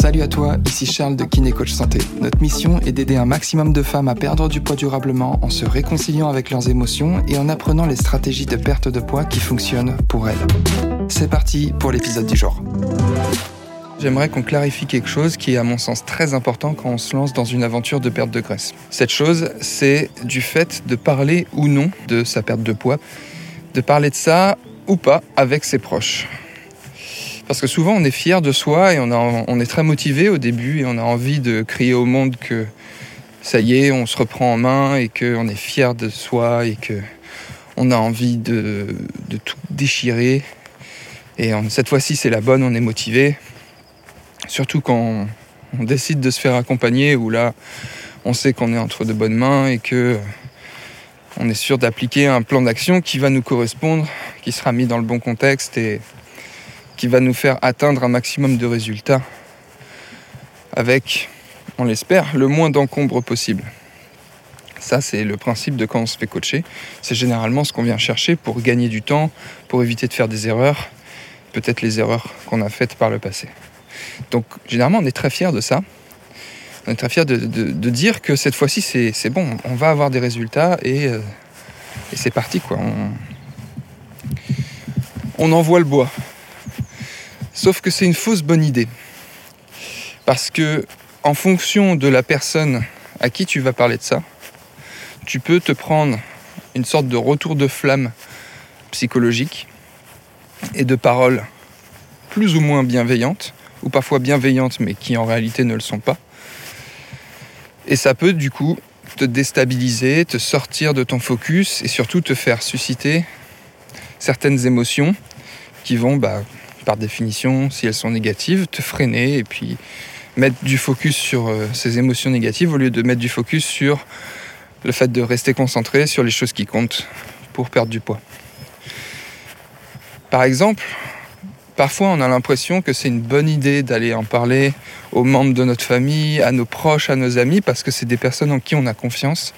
Salut à toi, ici Charles de Kiné Coach Santé. Notre mission est d'aider un maximum de femmes à perdre du poids durablement en se réconciliant avec leurs émotions et en apprenant les stratégies de perte de poids qui fonctionnent pour elles. C'est parti pour l'épisode du jour. J'aimerais qu'on clarifie quelque chose qui est à mon sens très important quand on se lance dans une aventure de perte de graisse. Cette chose, c'est du fait de parler ou non de sa perte de poids, de parler de ça ou pas avec ses proches. Parce que souvent on est fier de soi et on, est très motivé au début et on a envie de crier au monde que ça y est, on se reprend en main et qu'on est fier de soi et que on a envie de, de tout déchirer. Et cette fois-ci c'est la bonne, on est motivé. Surtout quand on décide de se faire accompagner, où là, on sait qu'on est entre de bonnes mains et que on est sûr d'appliquer un plan d'action qui va nous correspondre, qui sera mis dans le bon contexte et qui va nous faire atteindre un maximum de résultats avec, on l'espère, le moins d'encombre possible. Ça, c'est le principe de quand on se fait coacher. C'est généralement ce qu'on vient chercher pour gagner du temps, pour éviter de faire des erreurs, peut-être les erreurs qu'on a faites par le passé. Donc généralement, on est très fier de ça. On est très fier de, dire que cette fois-ci, c'est bon, on va avoir des résultats et, euh, c'est parti. quoi. On, on envoie le bois. Sauf que c'est une fausse bonne idée. Parce que en fonction de la personne à qui tu vas parler de ça, tu peux te prendre une sorte de retour de flamme psychologique et de paroles plus ou moins bienveillantes ou parfois bienveillantes, mais qui en réalité ne le sont pas. Et ça peut du coup te déstabiliser, te sortir de ton focus et surtout te faire susciter certaines émotions qui vont, bah, par définition, si elles sont négatives, te freiner et puis mettre du focus sur euh, ces émotions négatives au lieu de mettre du focus sur le fait de rester concentré sur les choses qui comptent pour perdre du poids. Par exemple, Parfois, on a l'impression que c'est une bonne idée d'aller en parler aux membres de notre famille, à nos proches, à nos amis, parce que c'est des personnes en qui on a confiance.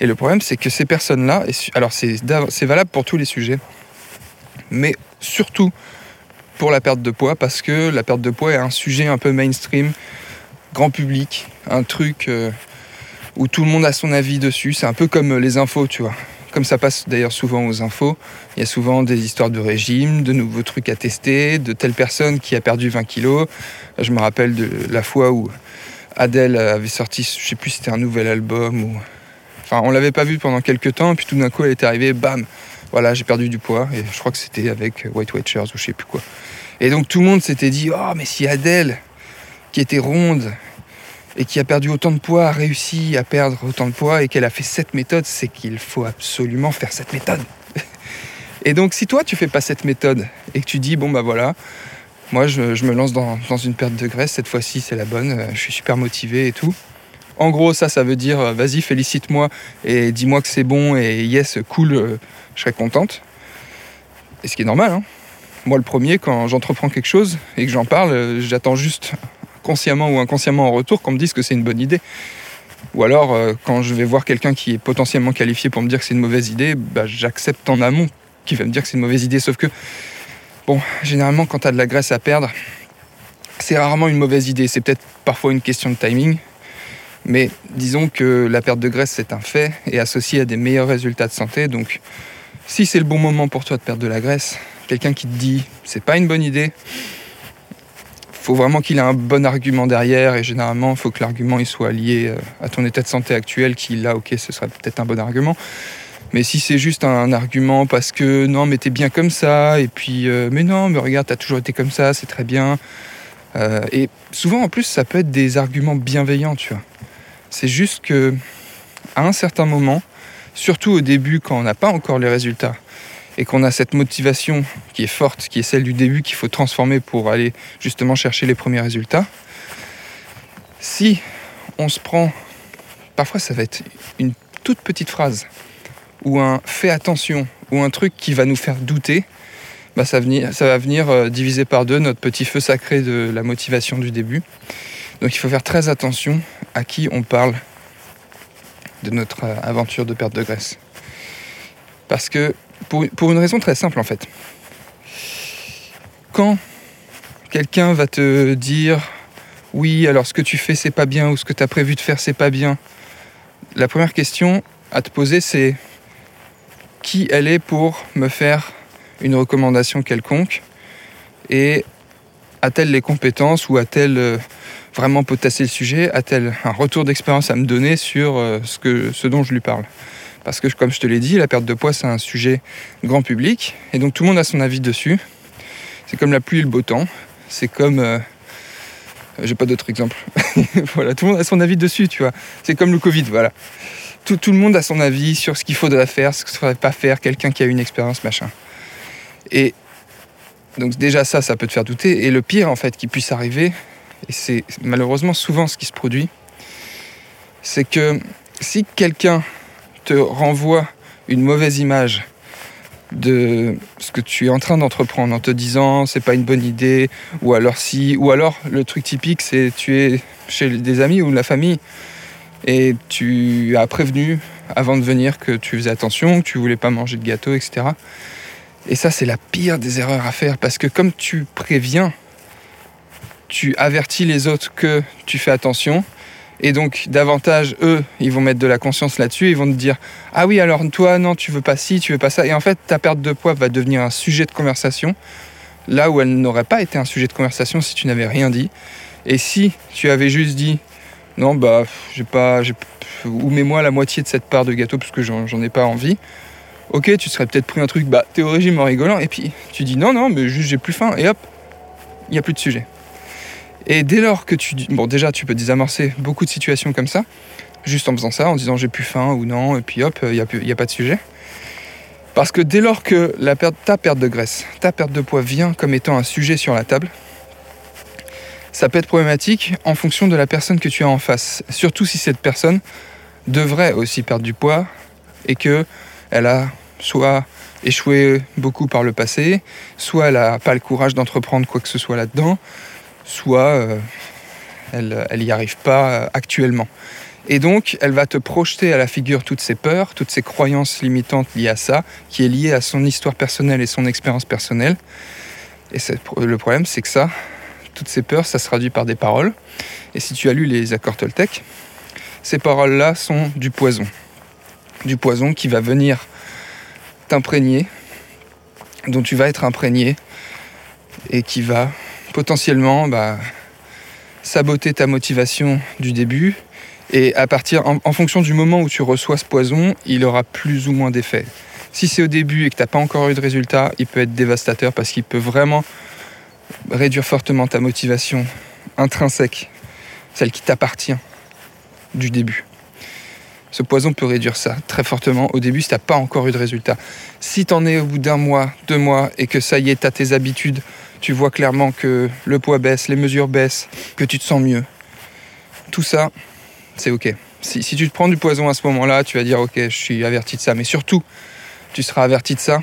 Et le problème, c'est que ces personnes-là, alors c'est valable pour tous les sujets, mais surtout pour la perte de poids, parce que la perte de poids est un sujet un peu mainstream, grand public, un truc euh, où tout le monde a son avis dessus. C'est un peu comme les infos, tu vois comme ça passe d'ailleurs souvent aux infos, il y a souvent des histoires de régime, de nouveaux trucs à tester, de telle personne qui a perdu 20 kilos. Je me rappelle de la fois où Adèle avait sorti, je sais plus si c'était un nouvel album ou. Enfin, on l'avait pas vu pendant quelques temps, puis tout d'un coup, elle est arrivée, bam, voilà, j'ai perdu du poids, et je crois que c'était avec White Watchers ou je sais plus quoi. Et donc tout le monde s'était dit, oh, mais si Adèle, qui était ronde, et qui a perdu autant de poids a réussi à perdre autant de poids et qu'elle a fait cette méthode, c'est qu'il faut absolument faire cette méthode. Et donc si toi tu fais pas cette méthode et que tu dis bon bah voilà, moi je, me lance dans, une perte de graisse, cette fois-ci c'est la bonne, je suis super motivé et tout. En gros ça ça veut dire euh, vas-y félicite-moi et dis-moi que c'est bon et yes cool, euh, je serai contente. Et ce qui est normal, hein. Moi le premier quand j'entreprends quelque chose et que j'en parle, j'attends juste consciemment ou inconsciemment en retour qu'on me dise que c'est une bonne idée. Ou alors, euh, quand je vais voir quelqu'un qui est potentiellement qualifié pour me dire que c'est une mauvaise idée, bah, j'accepte en amont qu'il va me dire que c'est une mauvaise idée. Sauf que, bon, généralement, quand tu de la graisse à perdre, c'est rarement une mauvaise idée. C'est peut-être parfois une question de timing. Mais disons que la perte de graisse, c'est un fait et associé à des meilleurs résultats de santé. Donc, si c'est le bon moment pour toi de perdre de la graisse, quelqu'un qui te dit c'est pas une bonne idée, faut vraiment qu'il ait un bon argument derrière et généralement il faut que l'argument soit lié euh, à ton état de santé actuel qui là ok ce serait peut-être un bon argument. Mais si c'est juste un argument parce que non mais t'es bien comme ça et puis euh, mais non mais regarde t'as toujours été comme ça c'est très bien. Euh, et souvent en plus ça peut être des arguments bienveillants tu vois c'est juste que à un certain moment surtout au début quand on n'a pas encore les résultats et qu'on a cette motivation qui est forte, qui est celle du début qu'il faut transformer pour aller justement chercher les premiers résultats, si on se prend, parfois ça va être une toute petite phrase ou un fais attention ou un truc qui va nous faire douter, bah ça, va venir euh, diviser par deux notre petit feu sacré de la motivation du début. Donc il faut faire très attention à qui on parle de notre euh, aventure de perte de graisse. Parce que pour, une raison très simple en fait. Quand quelqu'un va te dire oui, alors ce que tu fais c'est pas bien ou ce que tu as prévu de faire c'est pas bien, la première question à te poser c'est qui elle est pour me faire une recommandation quelconque et a-t-elle les compétences ou a-t-elle euh, vraiment potasser le sujet A-t-elle un retour d'expérience à me donner sur euh, ce, que, ce dont je lui parle? Parce que, comme je te l'ai dit, la perte de poids, c'est un sujet grand public, et donc tout le monde a son avis dessus. C'est comme la pluie et le beau temps. C'est comme... Euh, j'ai pas d'autre exemple. voilà, tout le monde a son avis dessus, tu vois. C'est comme le Covid, voilà. Tout, tout, le monde a son avis sur ce qu'il faudrait faire, ce qu'il ne faudrait pas faire, quelqu'un qui a une expérience, machin. Et donc déjà ça, ça peut te faire douter. Et le pire, en fait, qui puisse arriver, et c'est malheureusement souvent ce qui se produit, c'est que si quelqu'un te renvoie une mauvaise image de ce que tu es en train d'entreprendre en te disant c'est pas une bonne idée ou alors si ou alors le truc typique c'est tu es chez des amis ou de la famille et tu as prévenu avant de venir que tu faisais attention, que tu voulais pas manger de gâteau, etc. Et ça c'est la pire des erreurs à faire parce que comme tu préviens tu avertis les autres que tu fais attention. Et donc, davantage, eux, ils vont mettre de la conscience là-dessus. Ils vont te dire Ah oui, alors toi, non, tu veux pas ci, tu veux pas ça. Et en fait, ta perte de poids va devenir un sujet de conversation, là où elle n'aurait pas été un sujet de conversation si tu n'avais rien dit. Et si tu avais juste dit Non, bah, j'ai pas. Ou mets-moi la moitié de cette part de gâteau parce que j'en ai pas envie. Ok, tu serais peut-être pris un truc, bah, t'es en rigolant. Et puis, tu dis Non, non, mais juste j'ai plus faim. Et hop, il n'y a plus de sujet. Et dès lors que tu... Bon, déjà, tu peux désamorcer beaucoup de situations comme ça, juste en faisant ça, en disant j'ai plus faim ou non, et puis hop, il n'y a, a, pas de sujet. Parce que dès lors que ta perte de graisse, ta perte de poids vient comme étant un sujet sur la table, ça peut être problématique en fonction de la personne que tu as en face. Surtout si cette personne devrait aussi perdre du poids et que elle a soit échoué beaucoup par le passé, soit elle n'a pas le courage d'entreprendre quoi que ce soit là-dedans, soit euh, elle n'y arrive pas euh, actuellement. Et donc, elle va te projeter à la figure toutes ses peurs, toutes ses croyances limitantes liées à ça, qui est liée à son histoire personnelle et son expérience personnelle. Et le problème, c'est que ça, toutes ces peurs, ça se traduit par des paroles. Et si tu as lu les accords Toltec, ces paroles-là sont du poison. Du poison qui va venir t'imprégner, dont tu vas être imprégné, et qui va potentiellement bah, saboter ta motivation du début. Et à partir, en, fonction du moment où tu reçois ce poison, il aura plus ou moins d'effet. Si c'est au début et que tu n'as pas encore eu de résultat, il peut être dévastateur parce qu'il peut vraiment réduire fortement ta motivation intrinsèque, celle qui t'appartient du début. Ce poison peut réduire ça très fortement au début si tu n'as pas encore eu de résultat. Si tu en es au bout d'un mois, deux mois et que ça y est, tu as tes habitudes, tu vois clairement que le poids baisse, les mesures baissent, que tu te sens mieux. Tout ça, c'est ok. Si, tu te prends du poison à ce moment-là, tu vas dire ok, je suis averti de ça. Mais surtout, tu seras averti de ça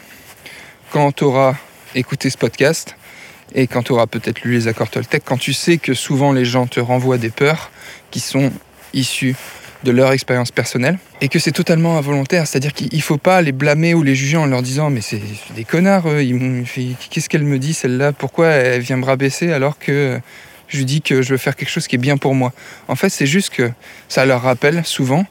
quand tu auras écouté ce podcast et quand tu auras peut-être lu les accords Toltec, quand tu sais que souvent les gens te renvoient des peurs qui sont issues de leur expérience personnelle et que c'est totalement involontaire. C'est-à-dire qu'il ne faut pas les blâmer ou les juger en leur disant mais c'est des connards, qu'est-ce qu'elle me dit celle-là? Pourquoi elle vient me rabaisser alors que je lui dis que je veux faire quelque chose qui est bien pour moi? En fait, c'est juste que ça leur rappelle souvent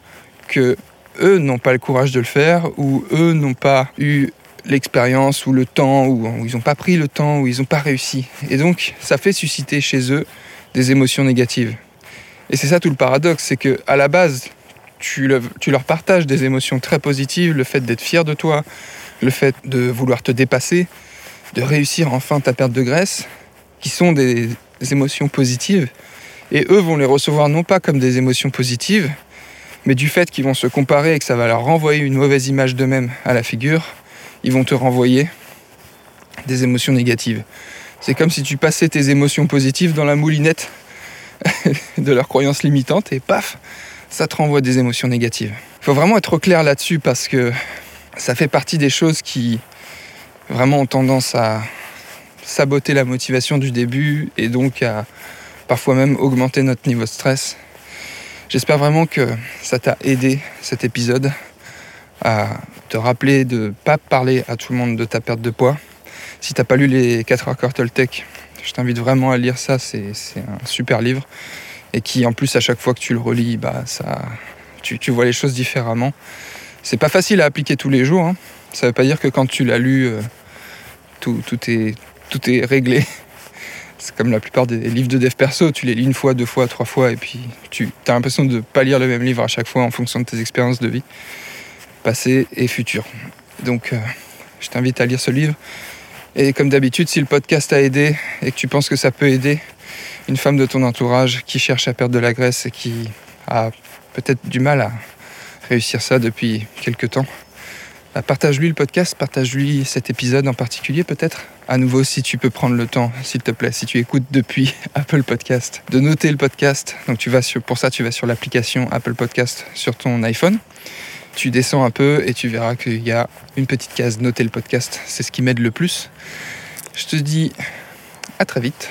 que eux n'ont pas le courage de le faire ou eux n'ont pas eu l'expérience ou le temps ou, ou ils n'ont pas pris le temps ou ils n'ont pas réussi. Et donc, ça fait susciter chez eux des émotions négatives. Et c'est ça tout le paradoxe, c'est que à la base, tu, leur partages des émotions très positives, le fait d'être fier de toi, le fait de vouloir te dépasser, de réussir enfin ta perte de graisse, qui sont des, émotions positives. Et eux vont les recevoir non pas comme des émotions positives, mais du fait qu'ils vont se comparer et que ça va leur renvoyer une mauvaise image d'eux-mêmes à la figure, ils vont te renvoyer des émotions négatives. C'est comme si tu passais tes émotions positives dans la moulinette de leurs croyances limitantes et paf, ça te renvoie des émotions négatives. Il faut vraiment être clair là-dessus parce que ça fait partie des choses qui vraiment ont tendance à saboter la motivation du début et donc à parfois même augmenter notre niveau de stress. J'espère vraiment que ça t'a aidé cet épisode à te rappeler de ne pas parler à tout le monde de ta perte de poids. Si t'as pas lu les 4 accords Toltec, Je t'invite vraiment à lire ça, c'est un super livre. Et qui, en plus, à chaque fois que tu le relis, bah, tu, vois les choses différemment. C'est pas facile à appliquer tous les jours. Hein. Ça veut pas dire que quand tu l'as lu, euh, tout, tout, est, tout est réglé. C'est comme la plupart des livres de dev perso, tu les lis une fois, deux fois, trois fois, et puis tu as l'impression de ne pas lire le même livre à chaque fois en fonction de tes expériences de vie, passées et futures. Donc, euh, je t'invite à lire ce livre. Et comme d'habitude, si le podcast a aidé et que tu penses que ça peut aider une femme de ton entourage qui cherche à perdre de la graisse et qui a peut-être du mal à réussir ça depuis quelques temps, bah, partage-lui le podcast, partage-lui cet épisode en particulier peut-être. À nouveau, si tu peux prendre le temps, s'il te plaît, si tu écoutes depuis Apple Podcast, de noter le podcast. Donc tu vas sur, pour ça, tu vas sur l'application Apple Podcast sur ton iPhone. Tu descends un peu et tu verras qu'il y a une petite case noter le podcast. C'est ce qui m'aide le plus. Je te dis à très vite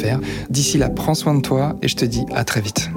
D'ici là, prends soin de toi et je te dis à très vite.